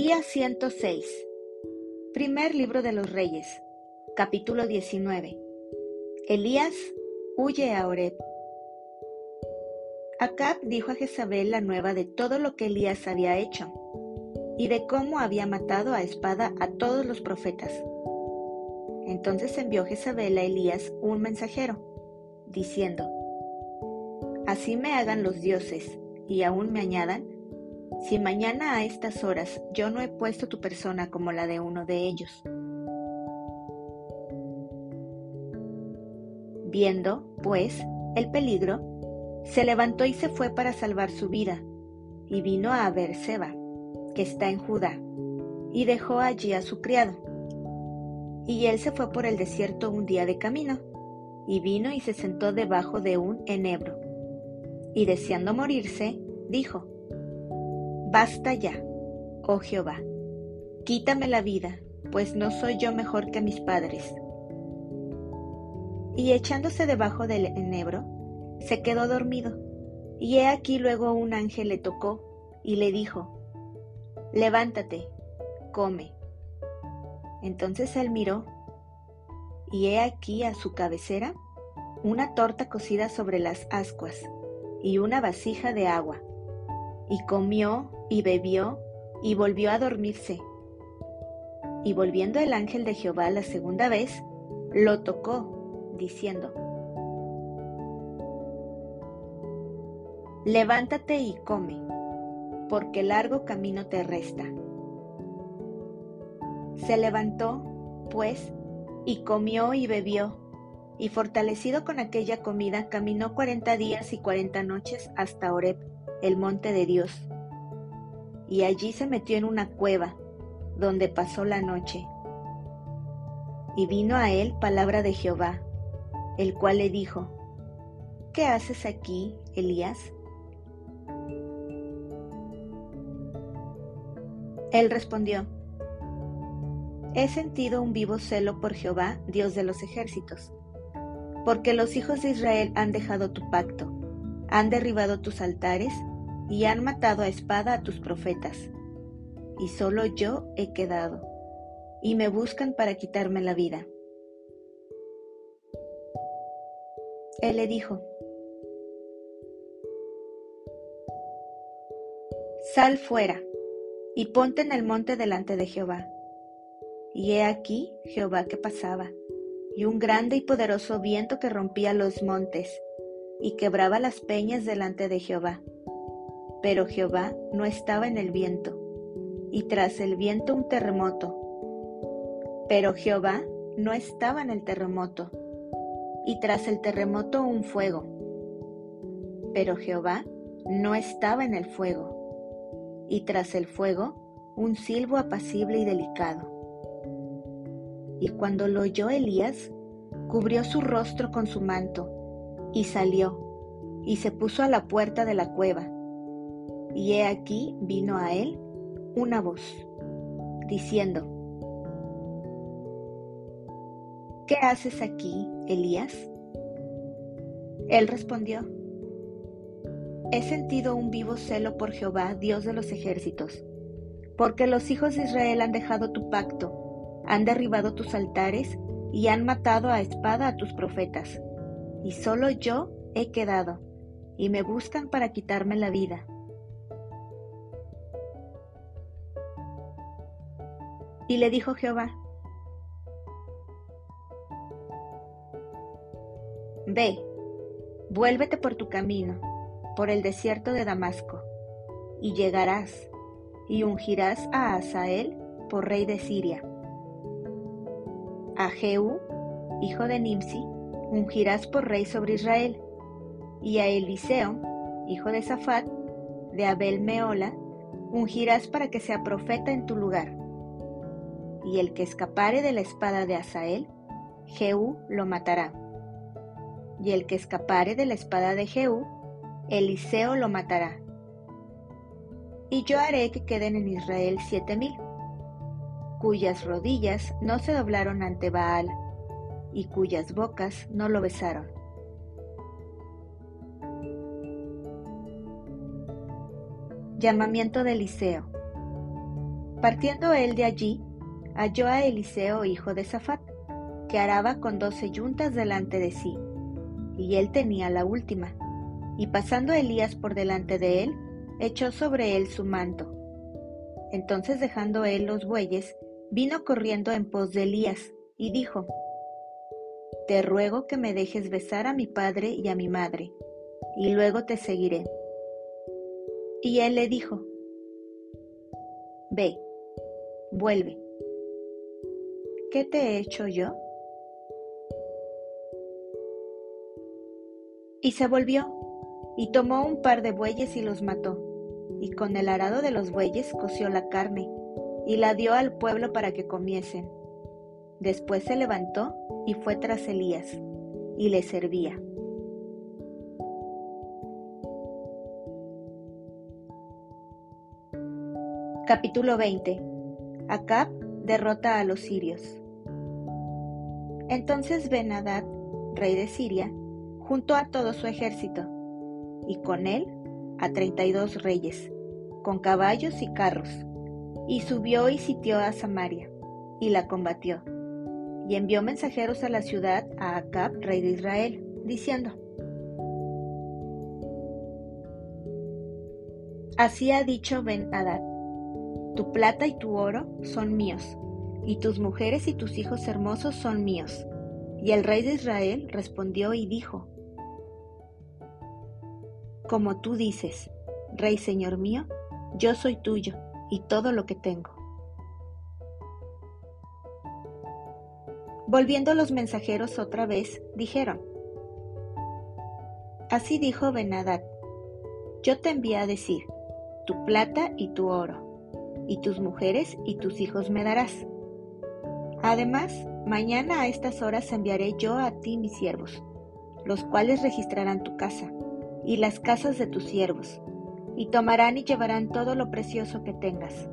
Día 106. Primer libro de los Reyes. Capítulo 19. Elías huye a Oreb. Acab dijo a Jezabel la nueva de todo lo que Elías había hecho y de cómo había matado a espada a todos los profetas. Entonces envió Jezabel a Elías un mensajero, diciendo, Así me hagan los dioses y aún me añadan, si mañana a estas horas yo no he puesto tu persona como la de uno de ellos. Viendo, pues, el peligro, se levantó y se fue para salvar su vida, y vino a Beerseba, que está en Judá, y dejó allí a su criado. Y él se fue por el desierto un día de camino, y vino y se sentó debajo de un enebro. Y deseando morirse, dijo, Basta ya, oh Jehová, quítame la vida, pues no soy yo mejor que mis padres. Y echándose debajo del enebro, se quedó dormido. Y he aquí luego un ángel le tocó y le dijo, Levántate, come. Entonces él miró, y he aquí a su cabecera una torta cocida sobre las ascuas y una vasija de agua. Y comió y bebió y volvió a dormirse. Y volviendo el ángel de Jehová la segunda vez, lo tocó, diciendo, Levántate y come, porque largo camino te resta. Se levantó, pues, y comió y bebió, y fortalecido con aquella comida, caminó cuarenta días y cuarenta noches hasta Oreb, el monte de Dios y allí se metió en una cueva, donde pasó la noche. Y vino a él palabra de Jehová, el cual le dijo, ¿Qué haces aquí, Elías? Él respondió, He sentido un vivo celo por Jehová, Dios de los ejércitos, porque los hijos de Israel han dejado tu pacto, han derribado tus altares y han matado a espada a tus profetas, y solo yo he quedado, y me buscan para quitarme la vida. Él le dijo, Sal fuera, y ponte en el monte delante de Jehová. Y he aquí Jehová que pasaba, y un grande y poderoso viento que rompía los montes, y quebraba las peñas delante de Jehová pero Jehová no estaba en el viento, y tras el viento un terremoto. Pero Jehová no estaba en el terremoto, y tras el terremoto un fuego. Pero Jehová no estaba en el fuego, y tras el fuego un silbo apacible y delicado. Y cuando lo oyó Elías, cubrió su rostro con su manto, y salió, y se puso a la puerta de la cueva y he aquí vino a él una voz, diciendo, ¿Qué haces aquí, Elías? Él respondió, He sentido un vivo celo por Jehová, Dios de los ejércitos, porque los hijos de Israel han dejado tu pacto, han derribado tus altares y han matado a espada a tus profetas, y solo yo he quedado, y me buscan para quitarme la vida. Y le dijo Jehová, Ve, vuélvete por tu camino, por el desierto de Damasco, y llegarás, y ungirás a Asael por rey de Siria. A Jehú, hijo de Nimsi, ungirás por rey sobre Israel, y a Eliseo, hijo de Safat, de Abel Meola, ungirás para que sea profeta en tu lugar y el que escapare de la espada de Asael, Jehú lo matará. Y el que escapare de la espada de Jehú, Eliseo lo matará. Y yo haré que queden en Israel siete mil, cuyas rodillas no se doblaron ante Baal, y cuyas bocas no lo besaron. Llamamiento de Eliseo. Partiendo él de allí, halló a Eliseo hijo de Safat, que araba con doce yuntas delante de sí, y él tenía la última. Y pasando Elías por delante de él, echó sobre él su manto. Entonces dejando él los bueyes, vino corriendo en pos de Elías, y dijo, Te ruego que me dejes besar a mi padre y a mi madre, y luego te seguiré. Y él le dijo, Ve, vuelve. ¿Qué te he hecho yo? Y se volvió, y tomó un par de bueyes y los mató, y con el arado de los bueyes coció la carne, y la dio al pueblo para que comiesen. Después se levantó y fue tras Elías, y le servía. Capítulo 20 Acab derrota a los sirios. Entonces ben rey de Siria, juntó a todo su ejército, y con él a treinta y dos reyes, con caballos y carros, y subió y sitió a Samaria, y la combatió, y envió mensajeros a la ciudad a Acab, rey de Israel, diciendo, Así ha dicho Ben-Hadad, tu plata y tu oro son míos, y tus mujeres y tus hijos hermosos son míos. Y el rey de Israel respondió y dijo, Como tú dices, Rey Señor mío, yo soy tuyo y todo lo que tengo. Volviendo los mensajeros otra vez, dijeron, Así dijo Benadad, yo te envié a decir, tu plata y tu oro, y tus mujeres y tus hijos me darás. Además, mañana a estas horas enviaré yo a ti mis siervos, los cuales registrarán tu casa, y las casas de tus siervos, y tomarán y llevarán todo lo precioso que tengas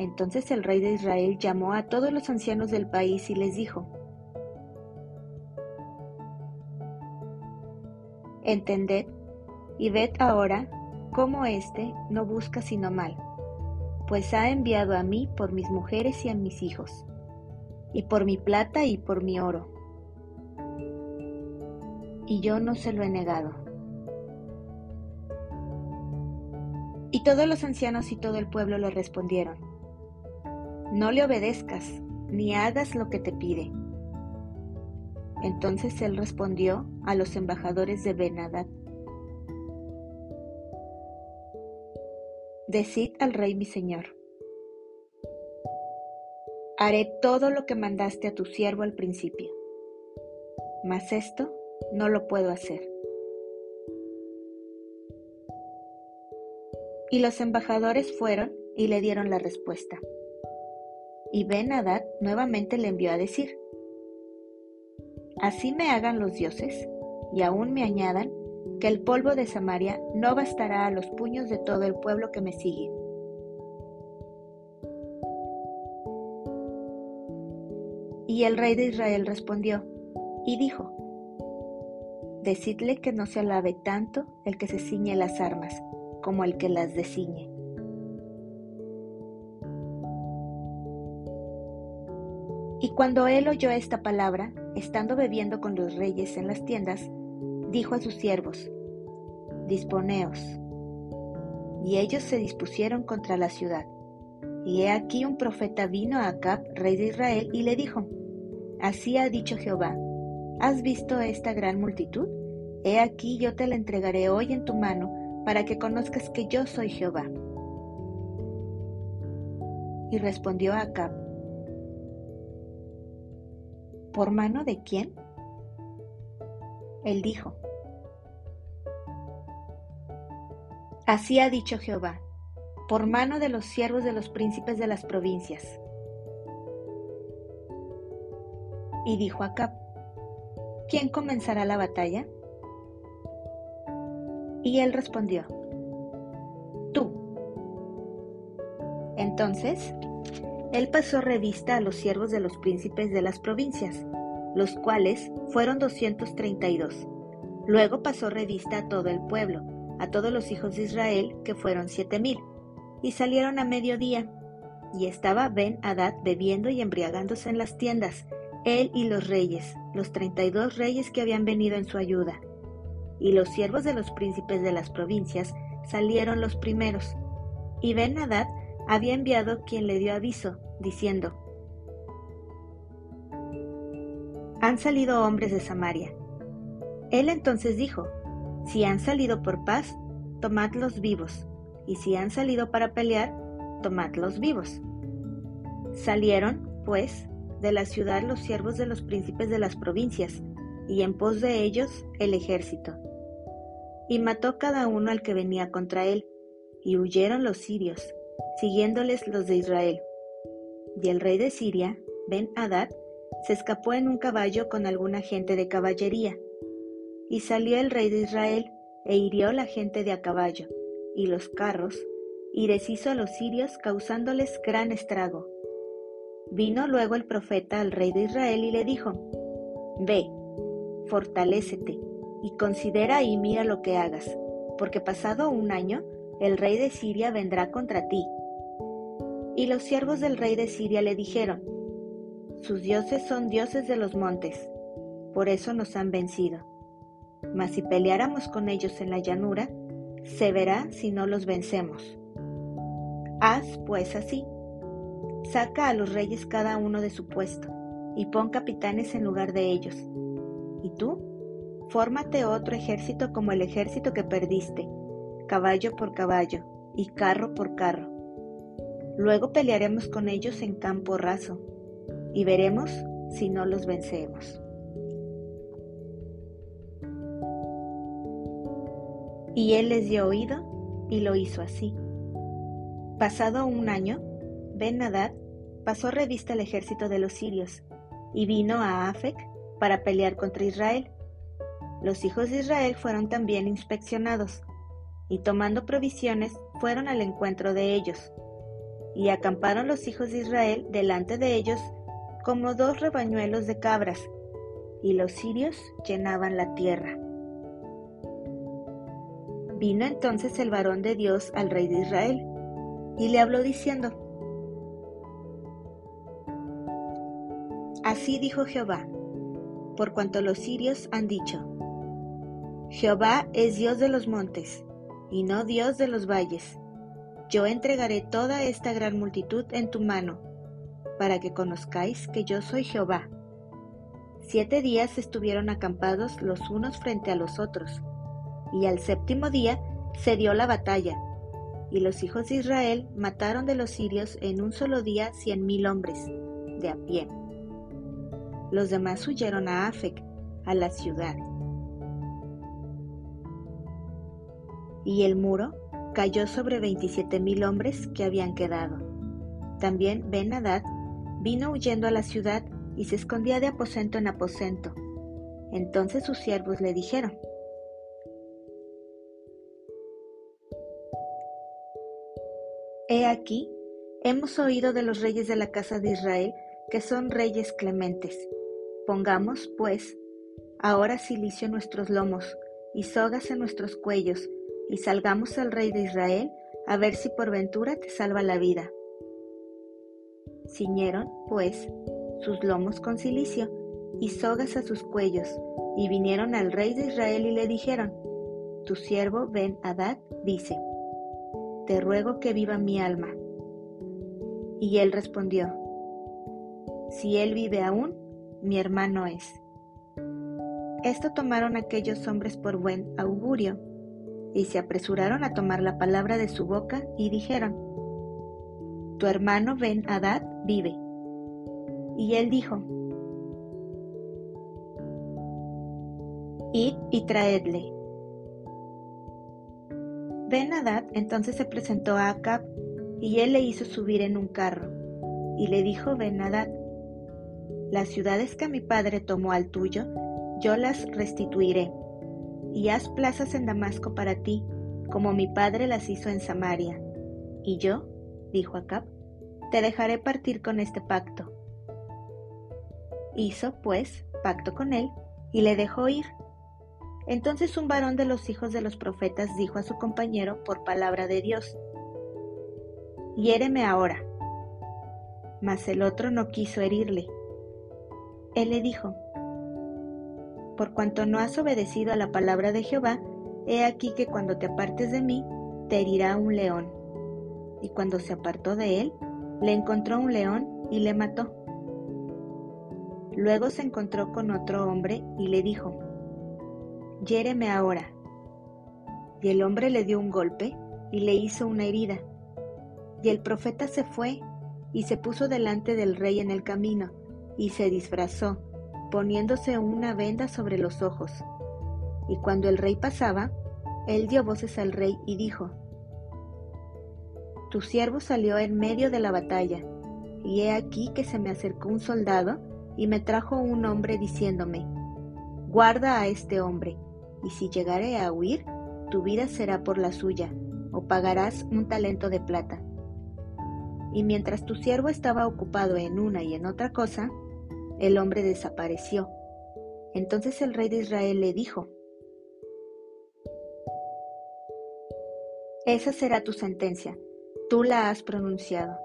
entonces el rey de Israel llamó a todos los ancianos del país y les dijo, Entended y ved ahora cómo éste no busca sino mal, pues ha enviado a mí por mis mujeres y a mis hijos, y por mi plata y por mi oro. Y yo no se lo he negado. Y todos los ancianos y todo el pueblo le respondieron, no le obedezcas, ni hagas lo que te pide. Entonces él respondió a los embajadores de Benadad, Decid al rey mi señor, haré todo lo que mandaste a tu siervo al principio, mas esto no lo puedo hacer. Y los embajadores fueron y le dieron la respuesta. Y Ben Hadad nuevamente le envió a decir, Así me hagan los dioses, y aún me añadan, que el polvo de Samaria no bastará a los puños de todo el pueblo que me sigue. Y el rey de Israel respondió, y dijo, Decidle que no se alabe tanto el que se ciñe las armas, como el que las desciñe. Y cuando él oyó esta palabra, estando bebiendo con los reyes en las tiendas, dijo a sus siervos, Disponeos. Y ellos se dispusieron contra la ciudad. Y he aquí un profeta vino a Acab, rey de Israel, y le dijo, Así ha dicho Jehová, ¿has visto esta gran multitud? He aquí yo te la entregaré hoy en tu mano, para que conozcas que yo soy Jehová. Y respondió Acab, ¿Por mano de quién? Él dijo, Así ha dicho Jehová, por mano de los siervos de los príncipes de las provincias. Y dijo Acab, ¿quién comenzará la batalla? Y él respondió, tú. Entonces él pasó revista a los siervos de los príncipes de las provincias, los cuales fueron 232. Luego pasó revista a todo el pueblo, a todos los hijos de Israel, que fueron siete mil. y salieron a mediodía. Y estaba Ben Hadad bebiendo y embriagándose en las tiendas, él y los reyes, los treinta y dos reyes que habían venido en su ayuda. Y los siervos de los príncipes de las provincias salieron los primeros. Y Ben Hadad había enviado quien le dio aviso, diciendo, Han salido hombres de Samaria. Él entonces dijo, Si han salido por paz, tomadlos vivos, y si han salido para pelear, tomadlos vivos. Salieron, pues, de la ciudad los siervos de los príncipes de las provincias, y en pos de ellos el ejército. Y mató cada uno al que venía contra él, y huyeron los sirios, siguiéndoles los de Israel. Y el rey de Siria, Ben Hadad, se escapó en un caballo con alguna gente de caballería. Y salió el rey de Israel, e hirió la gente de a caballo, y los carros, y deshizo a los sirios causándoles gran estrago. Vino luego el profeta al rey de Israel y le dijo, Ve, fortalécete, y considera y mira lo que hagas, porque pasado un año el rey de Siria vendrá contra ti. Y los siervos del rey de Siria le dijeron, Sus dioses son dioses de los montes, por eso nos han vencido. Mas si peleáramos con ellos en la llanura, se verá si no los vencemos. Haz pues así. Saca a los reyes cada uno de su puesto, y pon capitanes en lugar de ellos. Y tú, fórmate otro ejército como el ejército que perdiste, caballo por caballo, y carro por carro. Luego pelearemos con ellos en campo raso, y veremos si no los vencemos. Y él les dio oído y lo hizo así. Pasado un año, Ben Hadad pasó revista al ejército de los sirios y vino a Afec para pelear contra Israel. Los hijos de Israel fueron también inspeccionados y tomando provisiones fueron al encuentro de ellos. Y acamparon los hijos de Israel delante de ellos como dos rebañuelos de cabras, y los sirios llenaban la tierra. Vino entonces el varón de Dios al rey de Israel, y le habló diciendo, Así dijo Jehová, por cuanto los sirios han dicho, Jehová es Dios de los montes, y no Dios de los valles. Yo entregaré toda esta gran multitud en tu mano, para que conozcáis que yo soy Jehová. Siete días estuvieron acampados los unos frente a los otros, y al séptimo día se dio la batalla, y los hijos de Israel mataron de los sirios en un solo día cien mil hombres, de a pie. Los demás huyeron a Afec, a la ciudad. Y el muro cayó sobre veintisiete mil hombres que habían quedado. También Ben Hadad vino huyendo a la ciudad y se escondía de aposento en aposento. Entonces sus siervos le dijeron, He aquí, hemos oído de los reyes de la casa de Israel que son reyes clementes. Pongamos, pues, ahora silicio en nuestros lomos y sogas en nuestros cuellos, y salgamos al rey de Israel a ver si por ventura te salva la vida. Ciñeron, pues, sus lomos con silicio y sogas a sus cuellos, y vinieron al rey de Israel y le dijeron, Tu siervo Ben Hadad dice, te ruego que viva mi alma. Y él respondió, si él vive aún, mi hermano es. Esto tomaron aquellos hombres por buen augurio, y se apresuraron a tomar la palabra de su boca y dijeron, Tu hermano Ben Hadad vive. Y él dijo, Id y traedle. Ben Hadad entonces se presentó a Acab, y él le hizo subir en un carro. Y le dijo Ben Hadad, Las ciudades que mi padre tomó al tuyo, yo las restituiré. Y haz plazas en Damasco para ti, como mi padre las hizo en Samaria. Y yo, dijo Acab, te dejaré partir con este pacto. Hizo, pues, pacto con él, y le dejó ir. Entonces un varón de los hijos de los profetas dijo a su compañero por palabra de Dios, hiéreme ahora. Mas el otro no quiso herirle. Él le dijo, Por cuanto no has obedecido a la palabra de Jehová, he aquí que cuando te apartes de mí, te herirá un león. Y cuando se apartó de él, le encontró un león y le mató. Luego se encontró con otro hombre y le dijo, Hiéreme ahora. Y el hombre le dio un golpe y le hizo una herida. Y el profeta se fue y se puso delante del rey en el camino y se disfrazó, poniéndose una venda sobre los ojos. Y cuando el rey pasaba, él dio voces al rey y dijo, Tu siervo salió en medio de la batalla, y he aquí que se me acercó un soldado y me trajo un hombre diciéndome, Guarda a este hombre, y si llegare a huir, tu vida será por la suya, o pagarás un talento de plata. Y mientras tu siervo estaba ocupado en una y en otra cosa, el hombre desapareció. Entonces el rey de Israel le dijo, Esa será tu sentencia, tú la has pronunciado.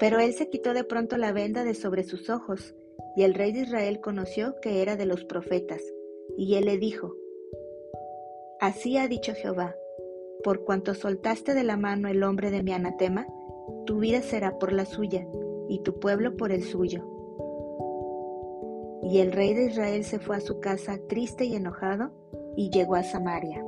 Pero él se quitó de pronto la venda de sobre sus ojos, y el rey de Israel conoció que era de los profetas, y él le dijo, Así ha dicho Jehová, por cuanto soltaste de la mano el hombre de mi anatema, tu vida será por la suya, y tu pueblo por el suyo. Y el rey de Israel se fue a su casa triste y enojado, y llegó a Samaria.